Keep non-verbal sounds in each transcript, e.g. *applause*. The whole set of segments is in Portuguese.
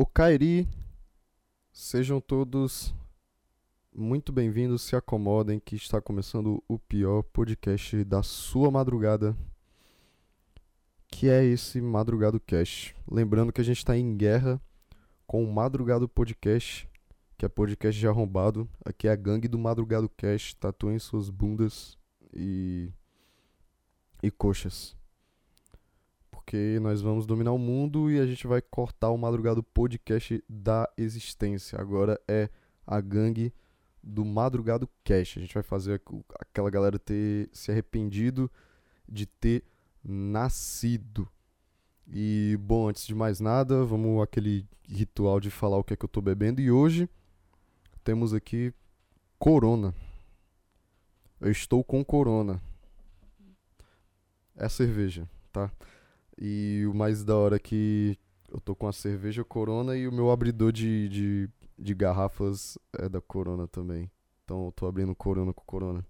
O Kairi, sejam todos muito bem-vindos, se acomodem que está começando o pior podcast da sua madrugada, que é esse Madrugado Cast. Lembrando que a gente está em guerra com o Madrugado Podcast, que é podcast de arrombado. Aqui é a gangue do Madrugado Cast, tatuem suas bundas e, e coxas porque nós vamos dominar o mundo e a gente vai cortar o madrugado podcast da existência. Agora é a gangue do madrugado cast. A gente vai fazer aquela galera ter se arrependido de ter nascido. E bom, antes de mais nada, vamos aquele ritual de falar o que é que eu tô bebendo e hoje temos aqui Corona. Eu estou com Corona. É cerveja, tá? E o mais da hora é que eu tô com a cerveja Corona e o meu abridor de, de, de garrafas é da Corona também. Então eu tô abrindo Corona com Corona.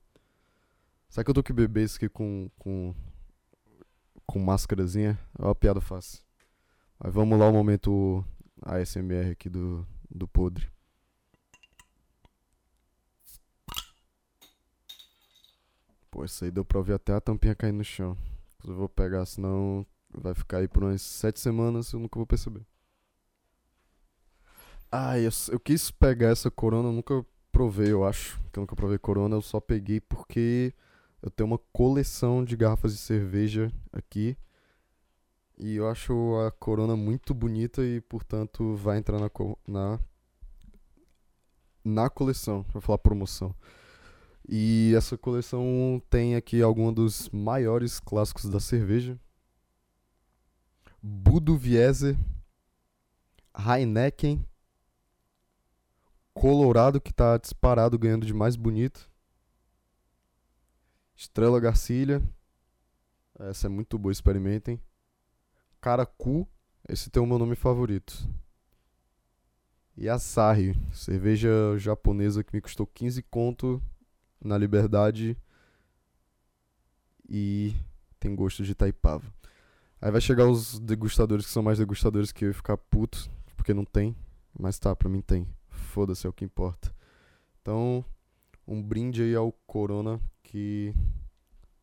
Será que eu tô que beber isso aqui com, com, com máscarazinha? É uma piada fácil. Mas vamos lá o momento ASMR aqui do, do podre. Pô, isso aí deu pra ouvir até a tampinha cair no chão. Eu vou pegar, senão Vai ficar aí por umas sete semanas eu nunca vou perceber. Ah, eu, eu quis pegar essa corona, eu nunca provei, eu acho. Que eu nunca provei corona, eu só peguei porque eu tenho uma coleção de garrafas de cerveja aqui. E eu acho a corona muito bonita e, portanto, vai entrar na, na, na coleção. Vou falar promoção. E essa coleção tem aqui alguns dos maiores clássicos da cerveja. Budweiser, Heineken, Colorado que está disparado ganhando de mais bonito. Estrela Garcilha. Essa é muito boa, experimentem. Caracu, esse tem o meu nome favorito. E Asahi, cerveja japonesa que me custou 15 conto na Liberdade e tem gosto de Taipava. Aí vai chegar os degustadores que são mais degustadores que eu e ficar puto, porque não tem. Mas tá, pra mim tem. Foda-se, é o que importa. Então, um brinde aí ao Corona que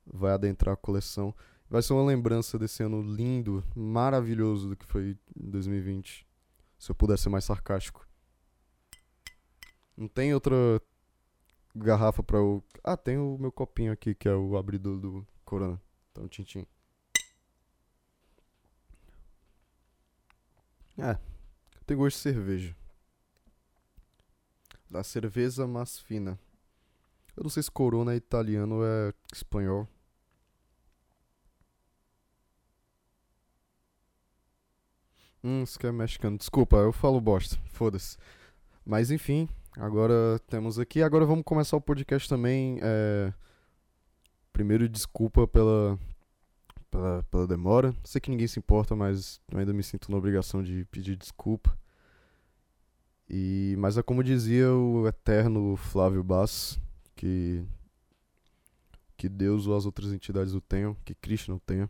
vai adentrar a coleção. Vai ser uma lembrança desse ano lindo, maravilhoso do que foi 2020. Se eu puder ser mais sarcástico. Não tem outra garrafa pra eu. Ah, tem o meu copinho aqui, que é o abridor do Corona. Então, tintim. É, tem gosto de cerveja. Da cerveja mais fina. Eu não sei se Corona é italiano ou é espanhol. Hum, isso que é mexicano. Desculpa, eu falo bosta. Foda-se. Mas enfim, agora temos aqui. Agora vamos começar o podcast também. É... Primeiro, desculpa pela, pela, pela demora. Sei que ninguém se importa, mas ainda me sinto na obrigação de pedir desculpa. E, mas é como dizia o eterno Flávio Bass, que, que Deus ou as outras entidades o tenham, que Cristo não tenha,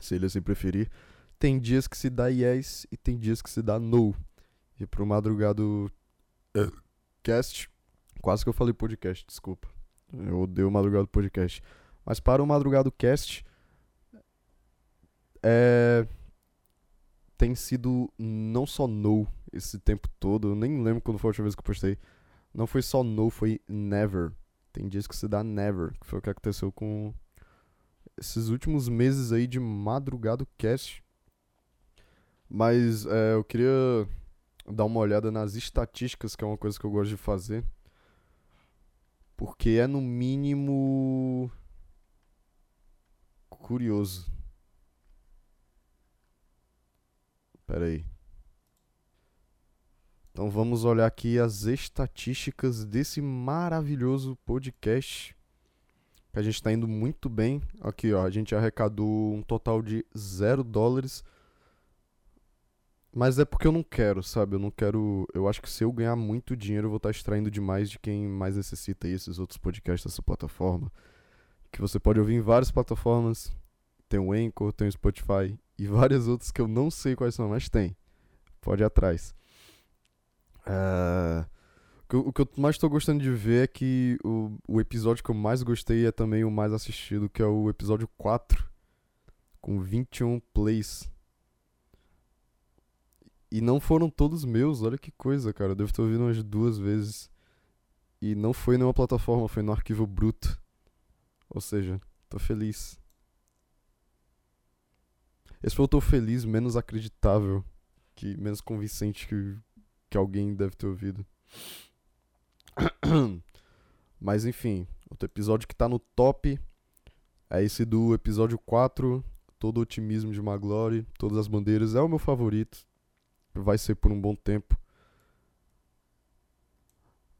se ele assim preferir. Tem dias que se dá yes e tem dias que se dá no. E pro madrugado uh, cast, quase que eu falei podcast, desculpa. Eu odeio o madrugado podcast. Mas para o madrugado cast, é, tem sido não só no esse tempo todo. Eu nem lembro quando foi a última vez que eu postei. Não foi só no, foi never. Tem dias que se dá never, que foi o que aconteceu com esses últimos meses aí de madrugado cast. Mas é, eu queria dar uma olhada nas estatísticas, que é uma coisa que eu gosto de fazer. Porque é no mínimo curioso. Pera aí. Então vamos olhar aqui as estatísticas desse maravilhoso podcast. Que a gente está indo muito bem. Aqui, ó, a gente arrecadou um total de zero dólares. Mas é porque eu não quero, sabe? Eu não quero. Eu acho que se eu ganhar muito dinheiro, eu vou estar tá extraindo demais de quem mais necessita aí, esses outros podcasts dessa plataforma. Que você pode ouvir em várias plataformas. Tem o Anchor, tem o Spotify e várias outras que eu não sei quais são, mas tem. Pode ir atrás. Uh, o que eu mais tô gostando de ver é que o, o episódio que eu mais gostei é também o mais assistido, que é o episódio 4, com 21 plays. E não foram todos meus, olha que coisa, cara. Eu devo ter ouvido umas duas vezes. E não foi nenhuma plataforma, foi no arquivo bruto. Ou seja, tô feliz. Esse foi o tô feliz menos acreditável, que menos convincente que, que alguém deve ter ouvido. *coughs* Mas enfim, outro episódio que tá no top é esse do episódio 4, todo o otimismo de Maglory, todas as bandeiras, é o meu favorito. Vai ser por um bom tempo.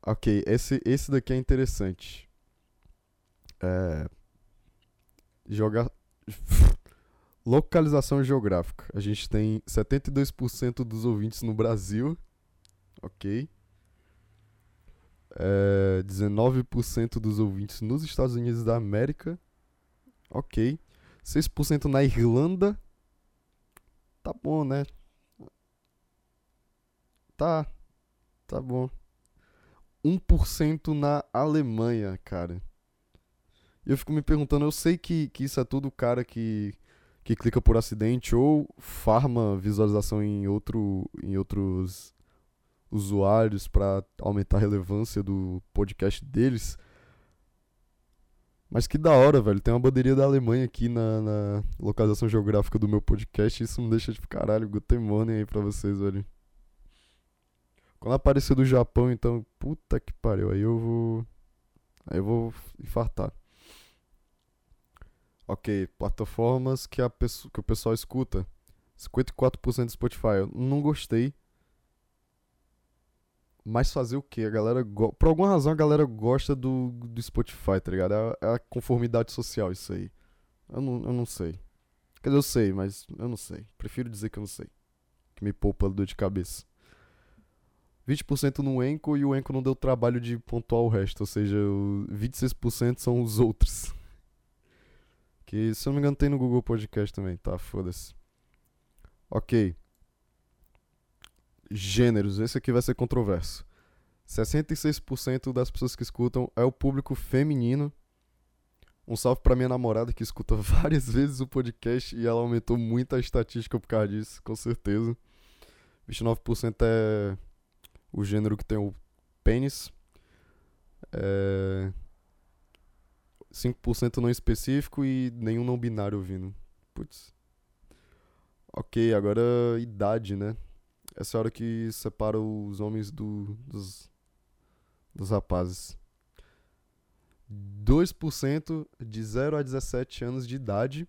Ok, esse, esse daqui é interessante. É. Jogar. Localização geográfica. A gente tem 72% dos ouvintes no Brasil. Ok. É, 19% dos ouvintes nos Estados Unidos da América. Ok. 6% na Irlanda. Tá bom, né? Tá. Tá bom. 1% na Alemanha, cara. E eu fico me perguntando, eu sei que, que isso é tudo cara que, que clica por acidente ou farma visualização em, outro, em outros usuários para aumentar a relevância do podcast deles. Mas que da hora, velho. Tem uma bandeirinha da Alemanha aqui na, na localização geográfica do meu podcast. Isso me deixa tipo, caralho, morning aí pra vocês, velho. Quando aparecer do Japão, então, puta que pariu. Aí eu vou. Aí eu vou infartar. Ok, plataformas que, a que o pessoal escuta. 54% do Spotify. Eu não gostei. Mas fazer o que? A galera. Por alguma razão a galera gosta do, do Spotify, tá ligado? É, é a conformidade social isso aí. Eu não, eu não sei. Quer dizer, eu sei, mas eu não sei. Prefiro dizer que eu não sei. Que me poupa dor de cabeça. 20% no Enco e o Enco não deu trabalho de pontuar o resto. Ou seja, 26% são os outros. Que se eu não me engano tem no Google Podcast também, tá? Foda-se. Ok gêneros. Esse aqui vai ser controverso. 66% das pessoas que escutam é o público feminino. Um salve pra minha namorada que escuta *laughs* várias vezes o podcast e ela aumentou muito a estatística por causa disso, com certeza. 29% é o gênero que tem o pênis. É... 5% não específico e nenhum não binário ouvindo. Putz. Ok, agora idade, né? Essa é a hora que separa os homens do, dos, dos rapazes. 2% de 0 a 17 anos de idade.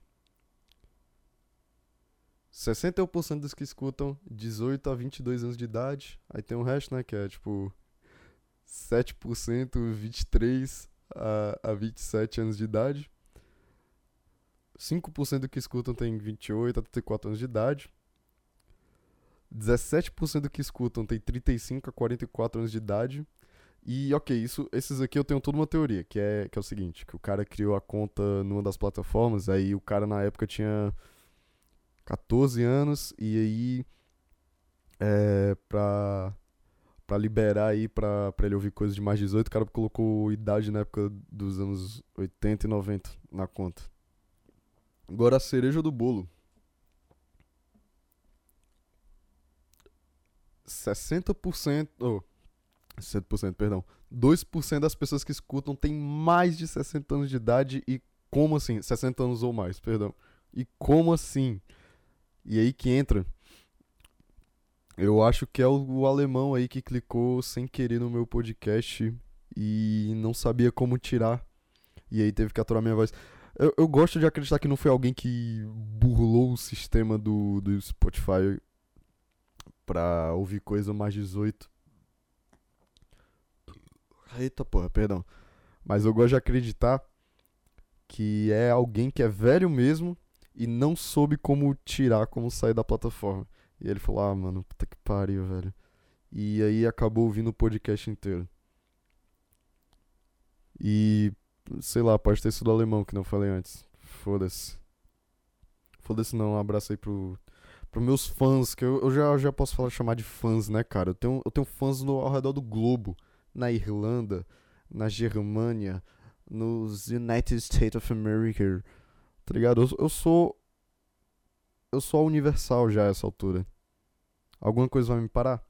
61% dos que escutam 18 a 22 anos de idade. Aí tem o resto, né? Que é tipo 7%, 23 a, a 27 anos de idade. 5% do que escutam tem 28 a 34 anos de idade. 17% do que escutam tem 35 a 44 anos de idade. E ok, isso, esses aqui eu tenho toda uma teoria, que é, que é o seguinte, que o cara criou a conta numa das plataformas, aí o cara na época tinha 14 anos, e aí é, pra, pra liberar aí pra, pra ele ouvir coisas de mais 18, o cara colocou idade na época dos anos 80 e 90 na conta. Agora a cereja do bolo. 60%, oh, 60%, perdão, 2% das pessoas que escutam tem mais de 60 anos de idade e como assim? 60 anos ou mais, perdão. E como assim? E aí que entra. Eu acho que é o, o alemão aí que clicou sem querer no meu podcast e não sabia como tirar. E aí teve que aturar minha voz. Eu, eu gosto de acreditar que não foi alguém que burlou o sistema do, do Spotify pra ouvir coisa mais 18. Eita porra, perdão. Mas eu gosto de acreditar que é alguém que é velho mesmo e não soube como tirar, como sair da plataforma. E ele falou: Ah, mano, puta que pariu, velho. E aí acabou ouvindo o podcast inteiro. E sei lá, pode ter sido alemão que não falei antes. Foda-se. Foda-se não, um abraço aí pro Pros meus fãs, que eu, eu já, já posso falar, chamar de fãs, né, cara? Eu tenho, eu tenho fãs no, ao redor do globo. Na Irlanda, na Germânia, nos United States of America. Tá ligado? Eu, eu sou. Eu sou universal já a essa altura. Alguma coisa vai me parar?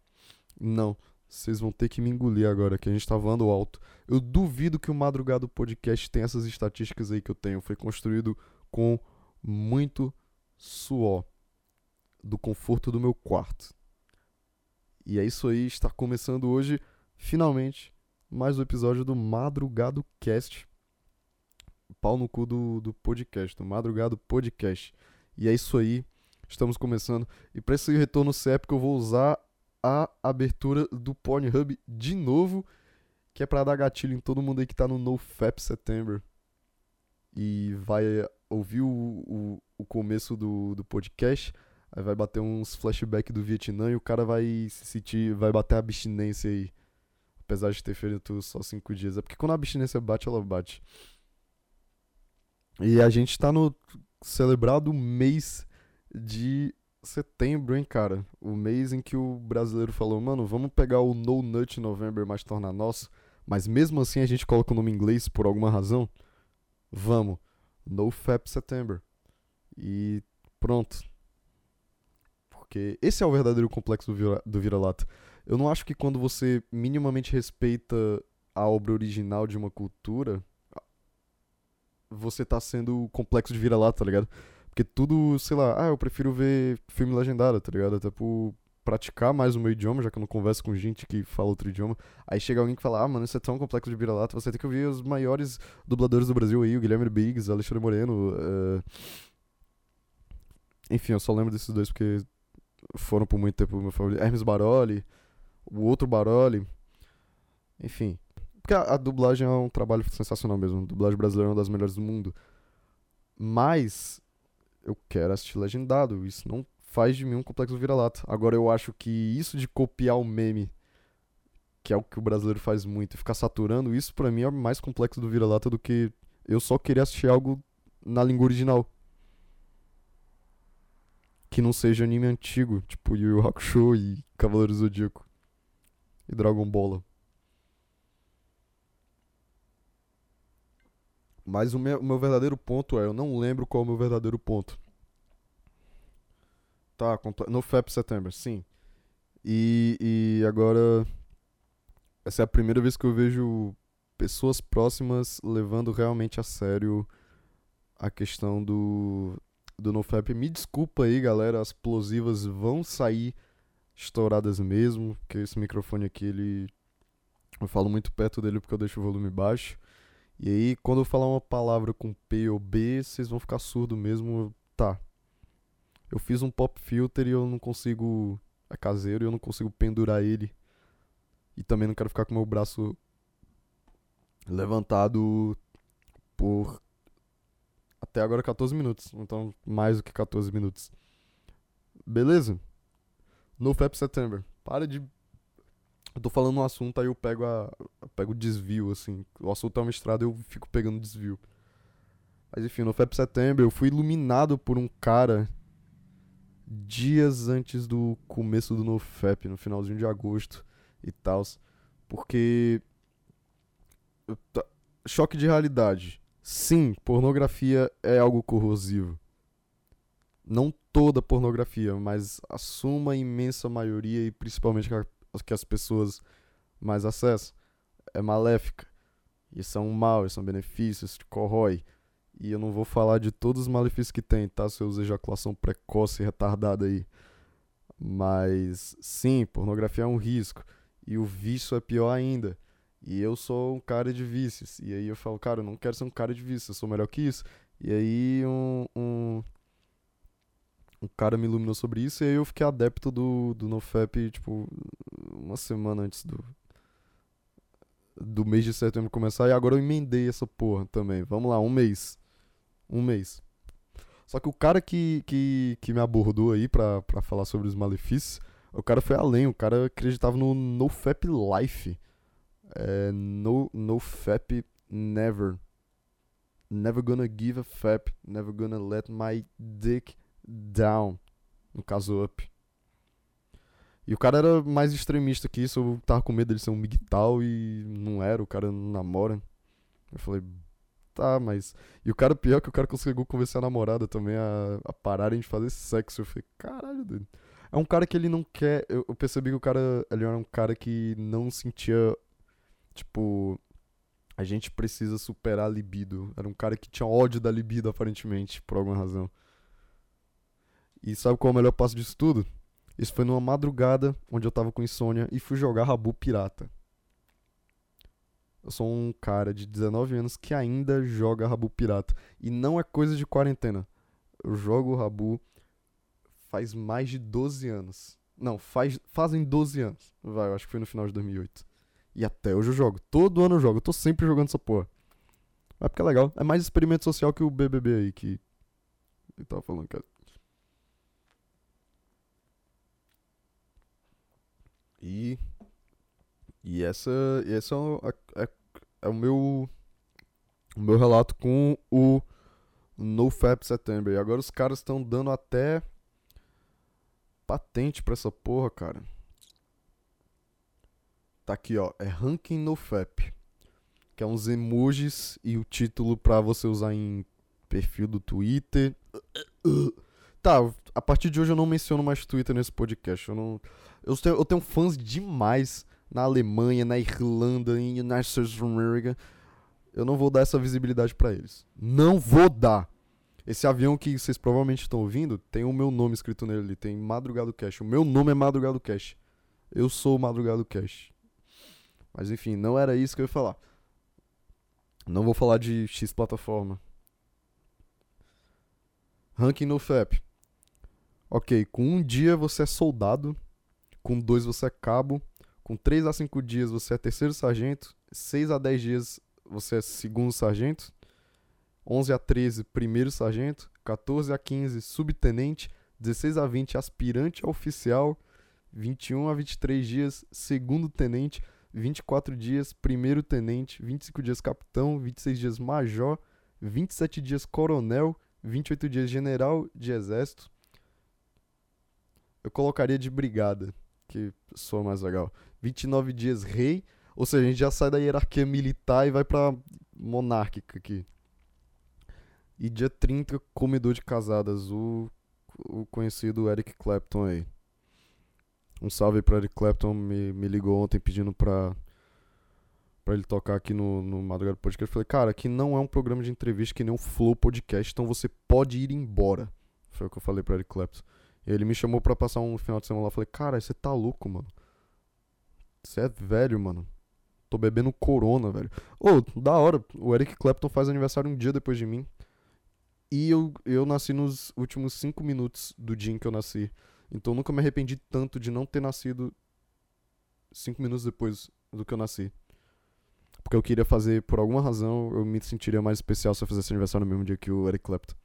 Não. Vocês vão ter que me engolir agora, que a gente tá voando alto. Eu duvido que o Madrugado Podcast tenha essas estatísticas aí que eu tenho. Foi construído com muito suor do conforto do meu quarto. E é isso aí, está começando hoje, finalmente, mais um episódio do Madrugado Cast. Pau no cu do, do podcast, do Madrugado Podcast. E é isso aí, estamos começando. E para esse retorno épico, eu vou usar a abertura do Pornhub de novo, que é para dar gatilho em todo mundo aí que tá no NoFap September. E vai ouvir o, o, o começo do, do podcast Aí vai bater uns flashbacks do Vietnã e o cara vai se sentir, vai bater a abstinência aí. Apesar de ter feito só cinco dias. É porque quando a abstinência bate, ela bate. E a gente tá no celebrado mês de setembro, hein, cara? O mês em que o brasileiro falou, mano, vamos pegar o No Nut November, mas tornar nosso. Mas mesmo assim a gente coloca o nome em inglês por alguma razão. Vamos. No Fap September. E pronto porque esse é o verdadeiro complexo do, vira, do vira-lata. Eu não acho que quando você minimamente respeita a obra original de uma cultura, você tá sendo complexo de vira-lata, tá ligado? Porque tudo, sei lá, ah, eu prefiro ver filme legendado, tá ligado? Até por praticar mais o meu idioma, já que eu não converso com gente que fala outro idioma. Aí chega alguém que fala, ah, mano, isso é tão complexo de vira-lata, você tem que ouvir os maiores dubladores do Brasil aí, o Guilherme Biggs, Alexandre Moreno. Uh... Enfim, eu só lembro desses dois porque foram por muito tempo meu favorito. Hermes Baroli, o outro Baroli. Enfim. Porque a, a, dublagem é um trabalho sensacional mesmo. A dublagem brasileira é uma das melhores do mundo. Mas eu quero assistir legendado. Isso não faz de mim um complexo vira-lata. Agora eu acho que isso de copiar o meme, que é o que o brasileiro faz muito, e ficar saturando, isso para mim é mais complexo do vira-lata do que eu só querer assistir algo na língua original que não seja anime antigo, tipo Yu Yu Hakusho e Cavaleiros do Zodíaco e Dragon Ball. Mas o meu, o meu, verdadeiro ponto é, eu não lembro qual é o meu verdadeiro ponto. Tá, no FAP September, sim. E, e agora, essa é a primeira vez que eu vejo pessoas próximas levando realmente a sério a questão do, do NoFap. Me desculpa aí, galera, as explosivas vão sair estouradas mesmo, porque esse microfone aqui, ele eu falo muito perto dele porque eu deixo o volume baixo. E aí, quando eu falar uma palavra com P ou B, vocês vão ficar surdo mesmo. Tá. Eu fiz um pop filter e eu não consigo. É caseiro e eu não consigo pendurar ele. E também não quero ficar com meu braço levantado por até agora 14 minutos. Então, mais do que 14 minutos. Beleza? No FAP September. Para de. Eu tô falando um assunto, aí eu pego a. Eu pego o desvio, assim. O assunto é uma estrada eu fico pegando desvio. Mas enfim, no FAP September eu fui iluminado por um cara dias antes do começo do NoFap, no finalzinho de agosto e tal. Porque. Choque de realidade. Sim, pornografia é algo corrosivo. Não toda pornografia, mas a suma imensa maioria e principalmente que as pessoas mais acessam é maléfica. Isso é um mal, isso é um benefício, isso te corrói. E eu não vou falar de todos os malefícios que tem, tá? Seus ejaculação precoce e retardada aí. Mas sim, pornografia é um risco. E o vício é pior ainda. E eu sou um cara de vícios. E aí eu falo, cara, eu não quero ser um cara de vícios, eu sou melhor que isso. E aí um, um, um cara me iluminou sobre isso e aí eu fiquei adepto do, do NoFap, tipo, uma semana antes do, do mês de setembro começar. E agora eu emendei essa porra também. Vamos lá, um mês. Um mês. Só que o cara que, que, que me abordou aí pra, falar sobre os malefícios, o cara foi além. O cara acreditava no NoFap Life. É, no, no fap, never. Never gonna give a fap. Never gonna let my dick down. no caso Up. E o cara era mais extremista que isso, eu tava com medo dele ser um migtal e não era, o cara não namora. Eu falei, tá, mas. E o cara pior que o cara conseguiu convencer a namorada também a, a pararem de fazer sexo. Eu falei, caralho, doido. É um cara que ele não quer. Eu, eu percebi que o cara. Ele era um cara que não sentia. Tipo. A gente precisa superar a libido. Era um cara que tinha ódio da libido, aparentemente, por alguma razão. E sabe qual é o melhor passo disso tudo? Isso foi numa madrugada onde eu tava com insônia e fui jogar Rabu Pirata. Eu sou um cara de 19 anos que ainda joga Rabu Pirata. E não é coisa de quarentena. Eu jogo Rabu faz mais de 12 anos. Não, faz, fazem 12 anos. Vai, eu acho que foi no final de 2008. E até hoje eu jogo. Todo ano eu jogo. Eu tô sempre jogando essa porra. Mas porque é legal. É mais experimento social que o BBB aí que. Ele tava falando, cara. E. E essa, e essa é, é, é, o meu. O meu relato com o NoFap September. E agora os caras estão dando até patente pra essa porra, cara. Tá aqui, ó. É Ranking NoFap. Que é uns emojis e o título pra você usar em perfil do Twitter. Tá, a partir de hoje eu não menciono mais Twitter nesse podcast. Eu não. Eu tenho, eu tenho fãs demais na Alemanha, na Irlanda, em United States of America. Eu não vou dar essa visibilidade para eles. Não vou dar. Esse avião que vocês provavelmente estão ouvindo tem o meu nome escrito nele ali. Tem Madrugado Cash. O meu nome é Madrugado Cash. Eu sou o Madrugado Cash. Mas enfim, não era isso que eu ia falar. Não vou falar de X plataforma. Ranking no FAP. Ok, com um dia você é soldado com 2 você é cabo, com 3 a 5 dias você é terceiro sargento, 6 a 10 dias você é segundo sargento, 11 a 13 primeiro sargento, 14 a 15 subtenente, 16 a 20 aspirante a oficial, 21 a 23 dias segundo tenente, 24 dias primeiro tenente, 25 dias capitão, 26 dias major, 27 dias coronel, 28 dias general de exército. Eu colocaria de brigada que soa mais legal. 29 dias rei, ou seja, a gente já sai da hierarquia militar e vai pra monárquica aqui. E dia 30, comedor de casadas, o, o conhecido Eric Clapton aí. Um salve pra Eric Clapton, me, me ligou ontem pedindo pra, pra ele tocar aqui no, no Madrugada Podcast. Eu falei, cara, aqui não é um programa de entrevista que nem um Flow Podcast, então você pode ir embora. Foi o que eu falei pra Eric Clapton. Ele me chamou pra passar um final de semana lá. Eu falei, cara, você tá louco, mano. Você é velho, mano. Tô bebendo corona, velho. Ô, oh, da hora. O Eric Clapton faz aniversário um dia depois de mim. E eu, eu nasci nos últimos cinco minutos do dia em que eu nasci. Então eu nunca me arrependi tanto de não ter nascido cinco minutos depois do que eu nasci. Porque eu queria fazer, por alguma razão, eu me sentiria mais especial se eu fizesse aniversário no mesmo dia que o Eric Clapton.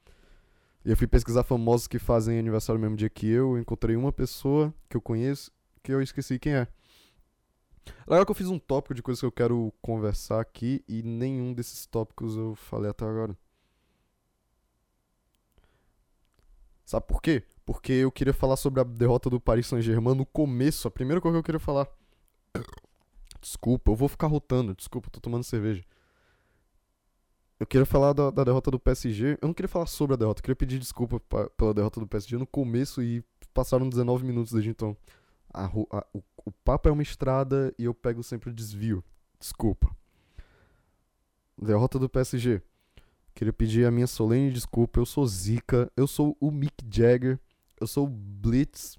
E eu fui pesquisar famosos que fazem aniversário no mesmo dia que eu. Encontrei uma pessoa que eu conheço que eu esqueci quem é. Legal que eu fiz um tópico de coisas que eu quero conversar aqui e nenhum desses tópicos eu falei até agora. Sabe por quê? Porque eu queria falar sobre a derrota do Paris Saint-Germain no começo, a primeira coisa que eu queria falar. Desculpa, eu vou ficar rotando, desculpa, tô tomando cerveja. Eu queria falar da, da, derrota do PSG. Eu não queria falar sobre a derrota, eu queria pedir desculpa pra, pela derrota do PSG no começo e passaram 19 minutos desde então. A, a, o, o papo é uma estrada e eu pego sempre o desvio. Desculpa. Derrota do PSG. Queria pedir a minha solene desculpa. Eu sou Zika, eu sou o Mick Jagger, eu sou o Blitz.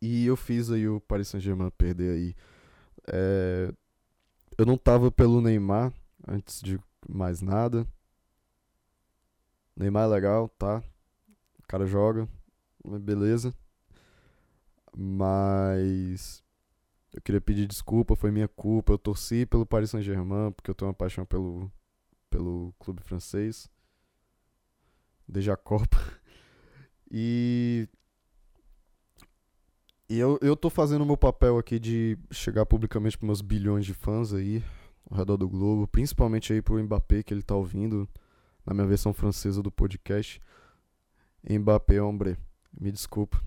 E eu fiz aí o Paris Saint-Germain perder aí. É, eu não tava pelo Neymar antes de mais nada. Neymar é legal, tá? O cara joga, beleza. Mas eu queria pedir desculpa, foi minha culpa. Eu torci pelo Paris Saint-Germain porque eu tenho uma paixão pelo pelo clube francês. Desde a Copa. E *laughs* e eu, eu tô fazendo o meu papel aqui de chegar publicamente para meus bilhões de fãs aí, ao redor do globo, principalmente aí pro Mbappé que ele tá ouvindo na minha versão francesa do podcast. Mbappé, hombre. Me desculpa.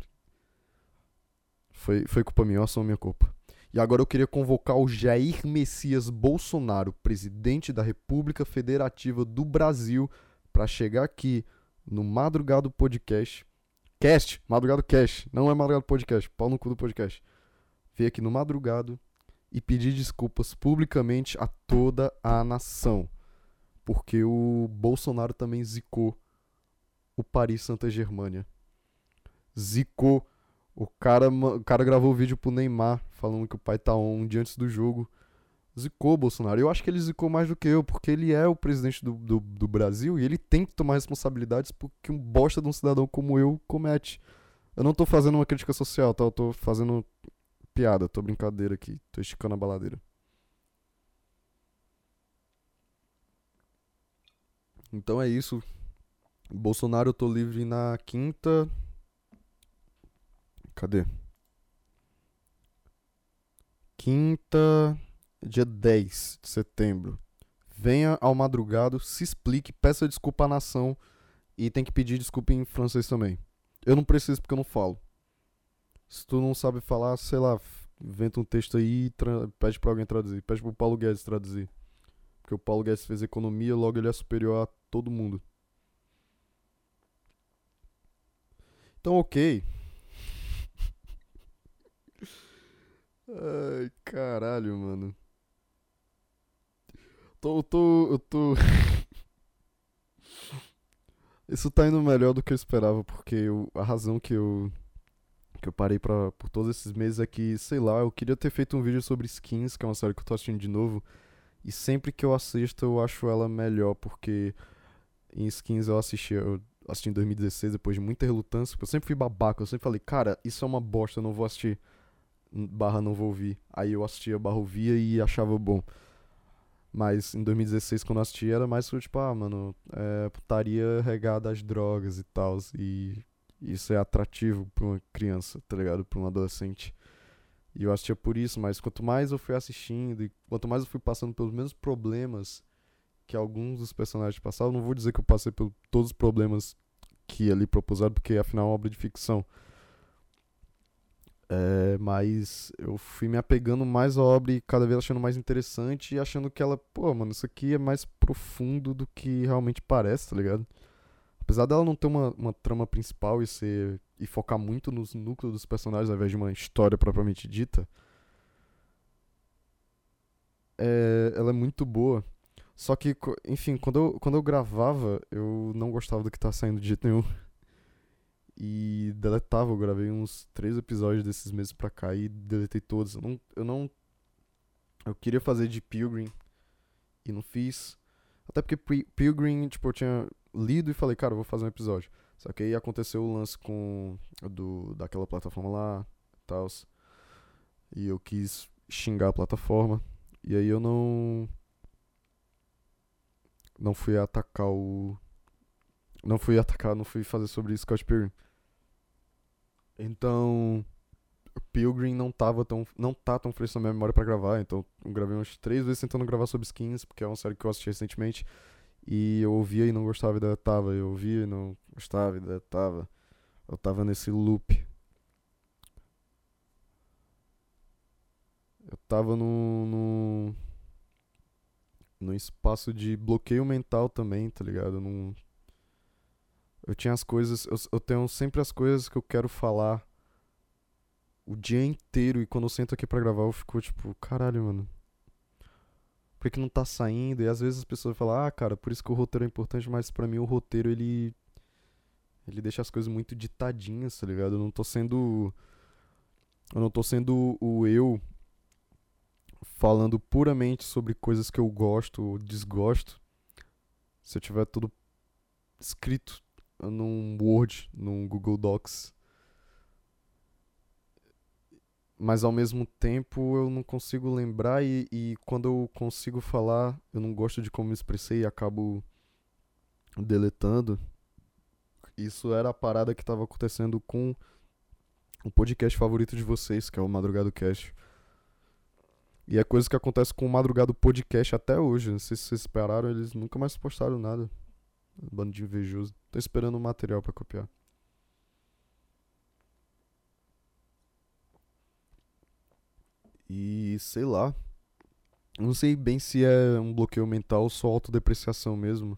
Foi, foi culpa minha, eu assumo minha culpa. E agora eu queria convocar o Jair Messias Bolsonaro, presidente da República Federativa do Brasil, para chegar aqui no Madrugado Podcast. Cast, Madrugado Cast, não é Madrugado Podcast, pau no cu do podcast. Veio aqui no Madrugado e pedir desculpas publicamente a toda a nação. Porque o Bolsonaro também zicou o Paris Saint-Germain. Zicou o cara, o cara gravou vídeo pro Neymar, falando que o pai tá um dia antes do jogo. Zicou o Bolsonaro. Eu acho que ele zicou mais do que eu, porque ele é o presidente do, do, do Brasil e ele tem que tomar responsabilidades porque um bosta de um cidadão como eu comete. Eu não tô fazendo uma crítica social, tá? Eu tô fazendo piada, tô brincadeira aqui, tô esticando a baladeira. Então é isso. Bolsonaro eu tô livre na quinta, Cadê? Quinta, dia 10 de setembro. Venha ao madrugado, se explique, peça desculpa à nação e tem que pedir desculpa em francês também. Eu não preciso porque eu não falo. Se tu não sabe falar, sei lá, inventa um texto aí e pede pra alguém traduzir. Pede pro Paulo Guedes traduzir. Porque o Paulo Guedes fez economia, logo ele é superior a todo mundo. Então, ok. *laughs* Ai, caralho, mano. Tô, tô, eu tô. *laughs* Isso tá indo melhor do que eu esperava, porque eu, a razão que eu que eu parei pra, por todos esses meses é que, sei lá, eu queria ter feito um vídeo sobre skins, que é uma série que eu tô assistindo de novo, e sempre que eu assisto eu acho ela melhor, porque em skins eu assisti, eu assisti em 2016 depois de muita relutância, porque eu sempre fui babaca, eu sempre falei, cara, isso é uma bosta, eu não vou assistir barra não vou ouvir. Aí eu assistia barra ouvia e achava bom. Mas em 2016, quando eu assisti, era mais tipo, ah, mano, é putaria regada às drogas e tal. E isso é atrativo pra uma criança, tá ligado? Pra um adolescente. E eu assistia por isso, mas quanto mais eu fui assistindo e quanto mais eu fui passando pelos mesmos problemas que alguns dos personagens passavam, não vou dizer que eu passei por todos os problemas que ali propuseram, porque afinal é uma obra de ficção. É, mas eu fui me apegando mais à obra e cada vez achando mais interessante e achando que ela, pô, mano, isso aqui é mais profundo do que realmente parece, tá ligado? Apesar dela não ter uma, uma trama principal e ser e focar muito nos núcleos dos personagens ao invés de uma história propriamente dita, é, ela é muito boa. Só que, enfim, quando eu, quando eu gravava, eu não gostava do que tá saindo de jeito nenhum *laughs* e deletava. Eu gravei uns três episódios desses meses pra cá e deletei todos. Eu não. Eu, não, eu queria fazer de Pilgrim e não fiz. Até porque Pilgrim, tipo, eu tinha lido e falei, cara, vou fazer um episódio. Só que aí aconteceu o lance com. Do, daquela plataforma lá tal. E eu quis xingar a plataforma. E aí eu não. Não fui atacar o. Não fui atacar, não fui fazer sobre Scott Pilgrim. Então, Pilgrim não tava tão não tá tão fresco na minha memória para gravar, então eu gravei umas três vezes tentando gravar sobre skins, porque é uma série que eu assisti recentemente e eu ouvia e não gostava e deletava, eu ouvia e não gostava e deletava. Eu tava nesse loop. Eu tava no, no no espaço de bloqueio mental também, tá ligado? Num, eu tinha as coisas. Eu, eu tenho sempre as coisas que eu quero falar o dia inteiro. E quando eu sento aqui pra gravar, eu fico tipo, caralho, mano. Por que não tá saindo? E às vezes as pessoas falam, ah, cara, por isso que o roteiro é importante, mas para mim o roteiro ele. Ele deixa as coisas muito ditadinhas, tá ligado? Eu não tô sendo. Eu não tô sendo o eu falando puramente sobre coisas que eu gosto ou desgosto. Se eu tiver tudo escrito num Word, num Google Docs. Mas ao mesmo tempo eu não consigo lembrar e, e quando eu consigo falar, eu não gosto de como me expressei e acabo deletando. Isso era a parada que estava acontecendo com o podcast favorito de vocês, que é o Madrugado Cast. E é coisa que acontece com o Madrugado Podcast até hoje. Não sei se vocês esperaram, eles nunca mais postaram nada. Bando de invejoso. Tô esperando o material para copiar. E sei lá. Não sei bem se é um bloqueio mental ou só autodepreciação mesmo.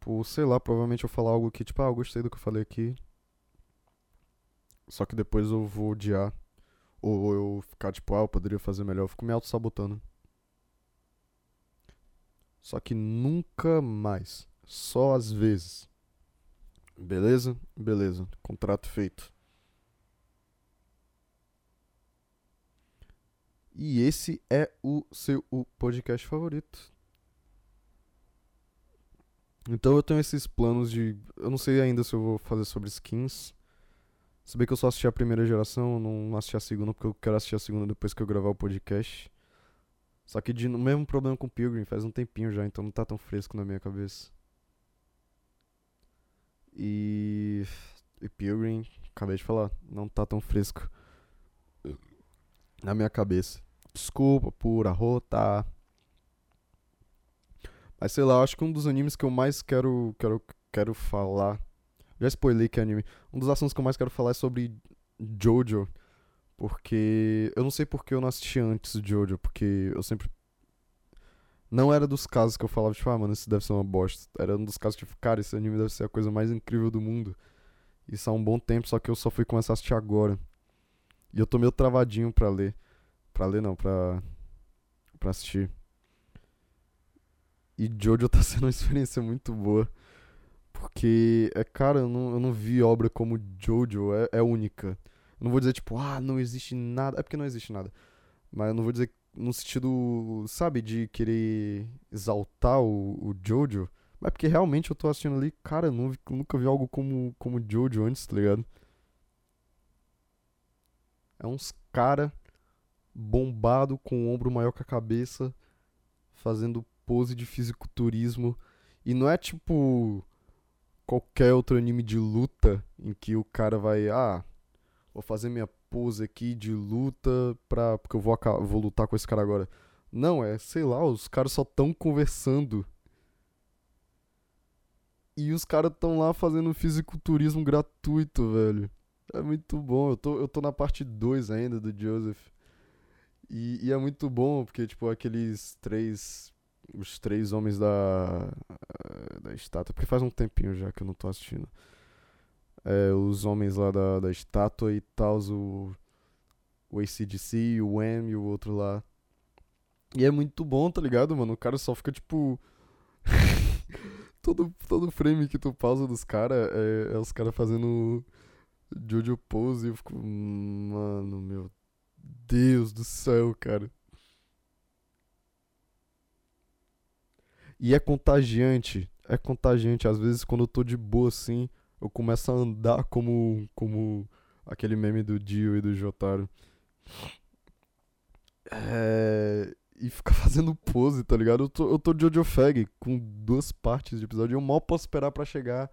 Por, sei lá, provavelmente eu falar algo que, tipo, ah, eu gostei do que eu falei aqui. Só que depois eu vou odiar. Ou eu ficar, tipo, ah, eu poderia fazer melhor. Eu fico me auto-sabotando. Só que nunca mais. Só às vezes. Beleza? Beleza. Contrato feito. E esse é o seu o podcast favorito. Então eu tenho esses planos de. Eu não sei ainda se eu vou fazer sobre skins. Se bem que eu só assisti a primeira geração, não assisti a segunda, porque eu quero assistir a segunda depois que eu gravar o podcast. Só que de, o mesmo problema com Pilgrim, faz um tempinho já, então não tá tão fresco na minha cabeça. E. E Pilgrim, acabei de falar, não tá tão fresco na minha cabeça. Desculpa por arrotar. Mas sei lá, acho que um dos animes que eu mais quero, quero, quero falar. Já spoilei que é anime. Um dos assuntos que eu mais quero falar é sobre Jojo. Porque. Eu não sei porque eu não assisti antes Jojo. Porque eu sempre. Não era dos casos que eu falava, tipo, ah, mano, isso deve ser uma bosta. Era um dos casos, tipo, cara, esse anime deve ser a coisa mais incrível do mundo. Isso há um bom tempo, só que eu só fui começar a assistir agora. E eu tô meio travadinho pra ler. Pra ler não, pra. pra assistir. E Jojo tá *laughs* sendo uma experiência muito boa. Porque, é, cara, eu não, eu não vi obra como Jojo, é, é única. Eu não vou dizer, tipo, ah, não existe nada. É porque não existe nada. Mas eu não vou dizer no sentido, sabe, de querer exaltar o, o Jojo. Mas porque realmente eu tô assistindo ali, cara, eu nunca vi algo como, como Jojo antes, tá ligado? É uns cara bombado com o ombro maior que a cabeça, fazendo pose de fisiculturismo. E não é tipo qualquer outro anime de luta em que o cara vai, ah, vou fazer minha pose aqui de luta pra, porque eu vou, vou lutar com esse cara agora. Não, é, sei lá, os caras só tão conversando. E os caras tão lá fazendo fisiculturismo gratuito, velho. É muito bom. Eu tô, eu tô na parte 2 ainda do Joseph. E, e, é muito bom, porque, tipo, aqueles três os três homens da, da estátua, porque faz um tempinho já que eu não tô assistindo. É, os homens lá da, da estátua e tal, o, o ACDC, o M e o outro lá. E é muito bom, tá ligado, mano? O cara só fica tipo. *laughs* todo, todo frame que tu pausa dos caras é, é os caras fazendo Jojo pose e eu fico. Mano, meu Deus do céu, cara. E é contagiante. É contagiante. Às vezes, quando eu tô de boa assim, eu começo a andar como, como aquele meme do Dio e do Jotaro. É... E ficar *laughs* fazendo pose, tá ligado? Eu tô, eu tô Jojo Fag com duas partes de episódio e eu mal posso esperar para chegar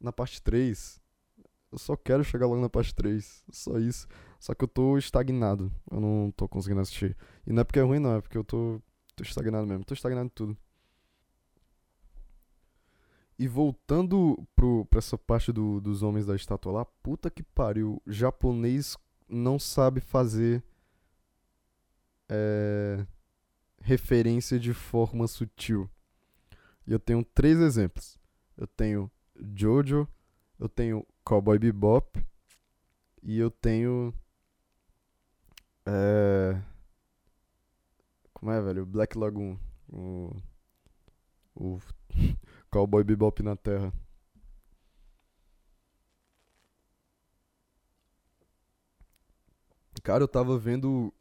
na parte 3. Eu só quero chegar logo na parte 3. Só isso. Só que eu tô estagnado. Eu não tô conseguindo assistir. E não é porque é ruim, não. É porque eu tô, tô estagnado mesmo. Tô estagnado em tudo. E voltando pro, pra essa parte do, dos homens da estátua lá, puta que pariu, japonês não sabe fazer é, referência de forma sutil. E eu tenho três exemplos. Eu tenho Jojo, eu tenho Cowboy Bebop e eu tenho. É, como é, velho? Black Lagoon. O, o *laughs* Cowboy Bebop na Terra. Cara, eu tava vendo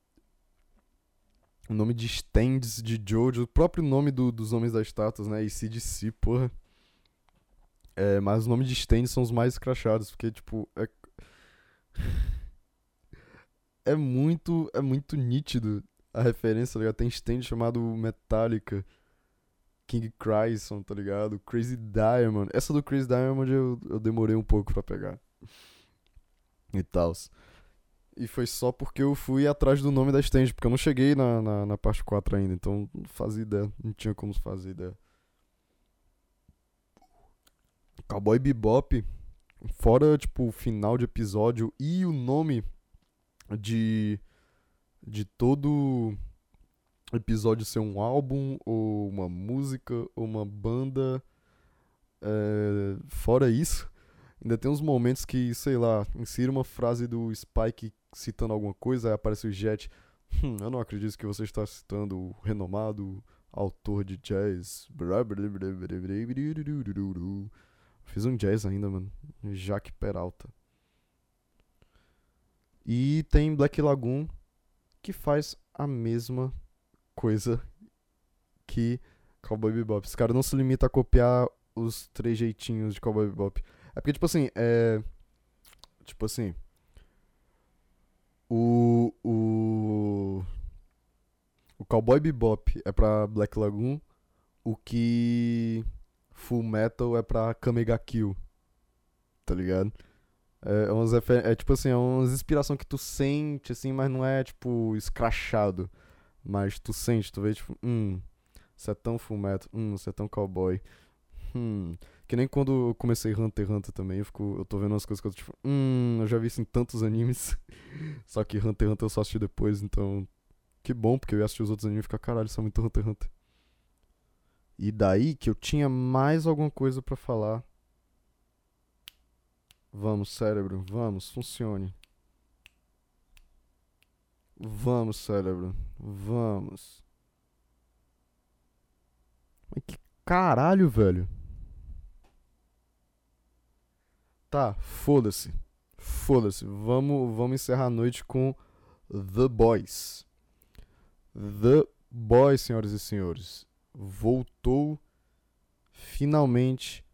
o nome de stands de Jojo, o próprio nome do, dos nomes das estátuas, né? ACDC, porra. É, mas os nomes de stands são os mais crachados, porque, tipo, é... *laughs* é muito, é muito nítido a referência, tá ligado? Tem stand chamado Metallica, King Crimson, tá ligado? Crazy Diamond. Essa do Crazy Diamond eu, eu demorei um pouco pra pegar. E tal. E foi só porque eu fui atrás do nome da stand, porque eu não cheguei na, na, na parte 4 ainda, então não fazia ideia, não tinha como fazer ideia. Cowboy Bebop, fora, tipo, o final de episódio e o nome de de todo episódio ser um álbum, ou uma música, ou uma banda. É, fora isso, ainda tem uns momentos que, sei lá, insira uma frase do Spike citando alguma coisa, aí aparece o Jet. Hum, eu não acredito que você está citando o renomado autor de jazz. Fiz um jazz ainda, mano. Jaque Peralta. E tem Black Lagoon, que faz a mesma coisa que Cowboy Bebop. Esse cara não se limita a copiar os três jeitinhos de Cowboy Bebop. É porque, tipo assim, é. Tipo assim. O. O. O Cowboy Bebop é pra Black Lagoon. O que. Full Metal é pra Kamega Kill. Tá ligado? É, é, umas, é tipo assim, é umas inspiração que tu sente, assim, mas não é, tipo, escrachado. Mas tu sente, tu vê, tipo, hum, você é tão fullmetal, hum, você é tão cowboy. Hum. Que nem quando eu comecei Hunter x Hunter também, eu, fico, eu tô vendo umas coisas que eu tô tipo, hum, eu já vi isso em tantos animes. *laughs* Só que Hunter x Hunter eu só assisti depois, então. Que bom, porque eu ia assistir os outros animes e ficar, caralho, isso é muito Hunter x Hunter. E daí que eu tinha mais alguma coisa para falar. Vamos, cérebro, vamos, funcione. Vamos, cérebro. Vamos. Mas que caralho, velho. Tá, foda-se. Foda-se. Vamos, vamos encerrar a noite com The Boys. The Boys, senhoras e senhores. Voltou finalmente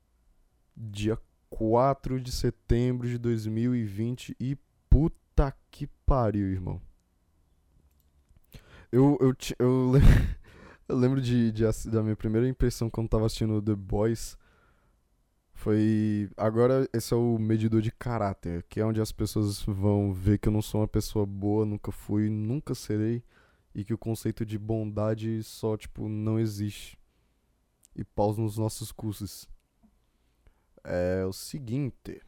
dia 4 de setembro de 2020 e puta que pariu, irmão. Eu, eu, eu, *laughs* eu lembro de, de, da minha primeira impressão quando tava assistindo The Boys. Foi. Agora esse é o medidor de caráter, que é onde as pessoas vão ver que eu não sou uma pessoa boa, nunca fui, nunca serei, e que o conceito de bondade só, tipo, não existe. E paus nos nossos cursos. É o seguinte.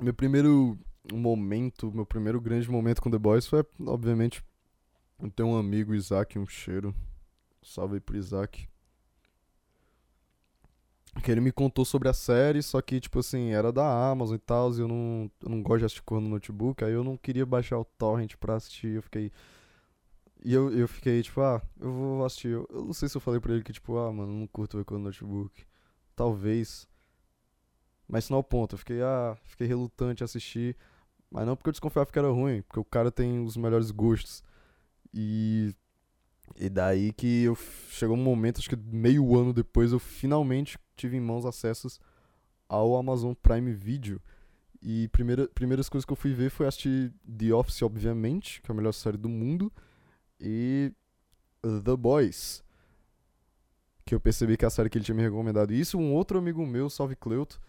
Meu primeiro momento, meu primeiro grande momento com The Boys foi, obviamente, tenho um amigo, Isaac, um cheiro. Salve aí pro Isaac. Que ele me contou sobre a série, só que, tipo assim, era da Amazon e tal, e eu não, eu não gosto de assistir coisa no notebook, aí eu não queria baixar o torrent pra assistir, eu fiquei... E eu, eu fiquei, tipo, ah, eu vou assistir. Eu, eu não sei se eu falei pra ele que, tipo, ah, mano, não curto ver coisa no notebook. Talvez. Mas não é o ponto. Eu fiquei, ah, fiquei relutante a assistir. Mas não porque eu desconfiava que era ruim, porque o cara tem os melhores gostos. E. E daí que eu chegou um momento, acho que meio ano depois, eu finalmente tive em mãos acessos ao Amazon Prime Video. E primeira, primeiras coisas que eu fui ver foi assistir The Office, obviamente, que é a melhor série do mundo, e The Boys, que eu percebi que a série que ele tinha me recomendado. Isso, um outro amigo meu, Salve Cleuto,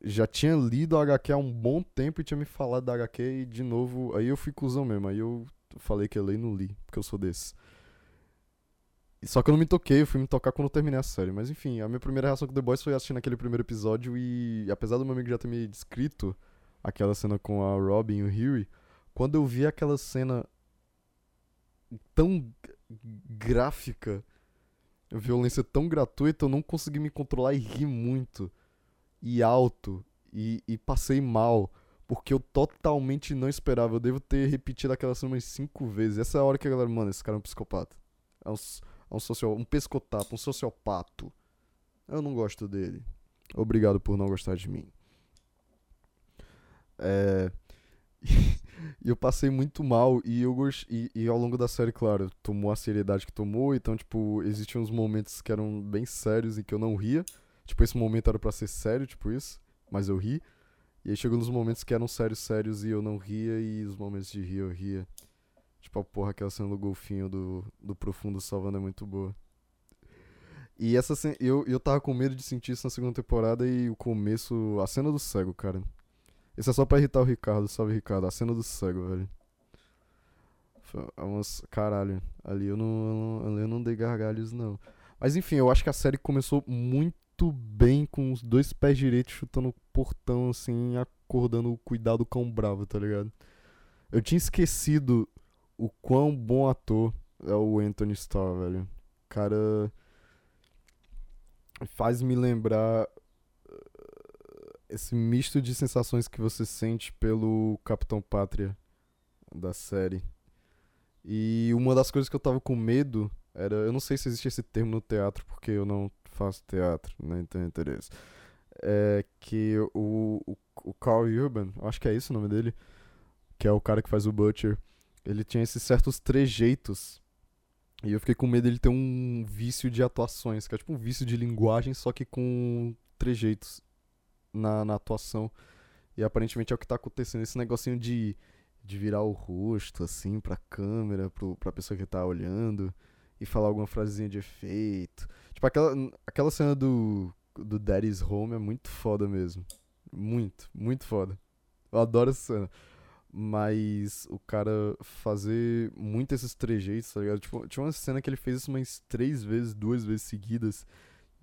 já tinha lido a HQ há um bom tempo e tinha me falado da HQ e de novo, aí eu fui cuzão mesmo, aí eu falei que eu leio e não li, porque eu sou desse. Só que eu não me toquei, eu fui me tocar quando eu terminei a série. Mas enfim, a minha primeira reação com The Boys foi assistindo aquele primeiro episódio e apesar do meu amigo já ter me descrito aquela cena com a Robin e o Huey, quando eu vi aquela cena tão gráfica, violência tão gratuita, eu não consegui me controlar e ri muito e alto e, e passei mal. Porque eu totalmente não esperava. Eu devo ter repetido aquela cena umas cinco vezes. Essa é a hora que a galera, mano, esse cara é um psicopata. É um, é um, social, um pescotapo, um sociopato. Eu não gosto dele. Obrigado por não gostar de mim. É. e eu passei muito mal e eu e, e ao longo da série, claro, tomou a seriedade que tomou, então, tipo, existiam uns momentos que eram bem sérios e que eu não ria. Tipo, esse momento era para ser sério, tipo isso, mas eu ri. E aí chegou nos momentos que eram sérios, sérios e eu não ria, e os momentos de rir eu ria. Tipo, a porra, aquela cena do golfinho do, do Profundo salvando é muito boa. E essa eu, eu tava com medo de sentir isso na segunda temporada e o começo. A cena do cego, cara. Isso é só pra irritar o Ricardo, salve Ricardo. A cena do cego, velho. Umas. Caralho. Ali eu não, ali eu não dei gargalhos, não. Mas enfim, eu acho que a série começou muito bem com os dois pés direitos chutando o portão, assim, acordando o cuidado cão bravo, tá ligado? Eu tinha esquecido o quão bom ator é o Anthony Starr, velho. Cara faz me lembrar esse misto de sensações que você sente pelo Capitão Pátria da série. E uma das coisas que eu tava com medo era. Eu não sei se existe esse termo no teatro, porque eu não faço teatro, nem tenho interesse. É que o, o, o Carl Urban, acho que é esse o nome dele, que é o cara que faz o Butcher, ele tinha esses certos trejeitos. E eu fiquei com medo dele ter um vício de atuações, que é tipo um vício de linguagem, só que com trejeitos na, na atuação. E aparentemente é o que tá acontecendo, esse negocinho de de virar o rosto, assim, pra câmera, pro, pra pessoa que tá olhando, e falar alguma frasezinha de efeito. Tipo, aquela, aquela cena do, do Daddy's Home é muito foda mesmo. Muito, muito foda. Eu adoro essa cena. Mas o cara fazer muito esses trejeitos, tá ligado? Tipo, tinha uma cena que ele fez isso umas três vezes, duas vezes seguidas.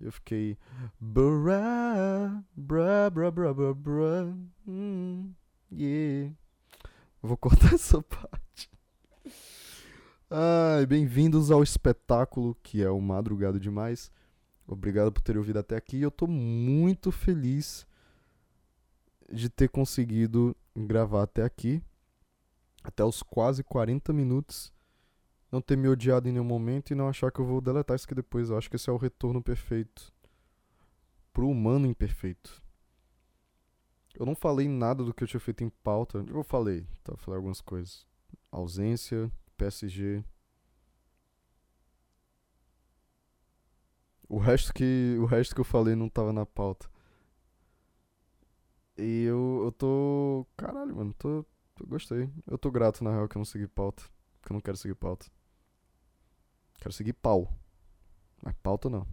Eu fiquei. Bra, bra, bra, bra, bra, bra. Mm, yeah. Vou cortar *laughs* essa parte. Ai, bem-vindos ao espetáculo que é o Madrugado Demais. Obrigado por terem ouvido até aqui. Eu tô muito feliz de ter conseguido gravar até aqui. Até os quase 40 minutos. Não ter me odiado em nenhum momento e não achar que eu vou deletar isso aqui depois. Eu acho que esse é o retorno perfeito. Pro humano imperfeito. Eu não falei nada do que eu tinha feito em pauta. Eu falei, tá? Falei algumas coisas. Ausência, PSG. O resto que, o resto que eu falei não tava na pauta. E eu, eu tô. Caralho, mano, tô, tô. Gostei. Eu tô grato, na real, que eu não segui pauta. Que eu não quero seguir pauta. Quero seguir pau. Mas pauta não.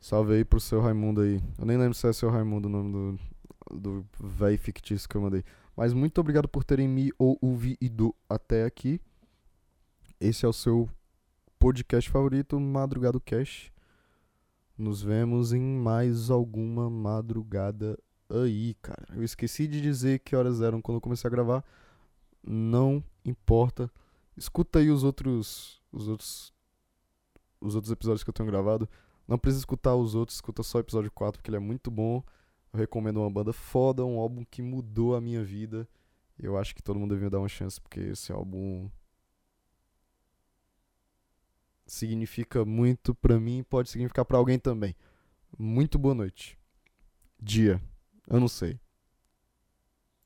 Salve aí pro seu Raimundo aí. Eu nem lembro se é seu Raimundo o nome do, do véi fictício que eu mandei. Mas muito obrigado por terem me ouvido até aqui. Esse é o seu podcast favorito, Madrugado Cash. Nos vemos em mais alguma madrugada aí, cara. Eu esqueci de dizer que horas eram quando eu comecei a gravar. Não importa. Escuta aí os outros os outros os outros episódios que eu tenho gravado. Não precisa escutar os outros, escuta só o episódio 4, porque ele é muito bom. Eu recomendo uma banda foda, um álbum que mudou a minha vida. Eu acho que todo mundo devia dar uma chance, porque esse álbum significa muito pra mim pode significar para alguém também. Muito boa noite. Dia. Eu não sei.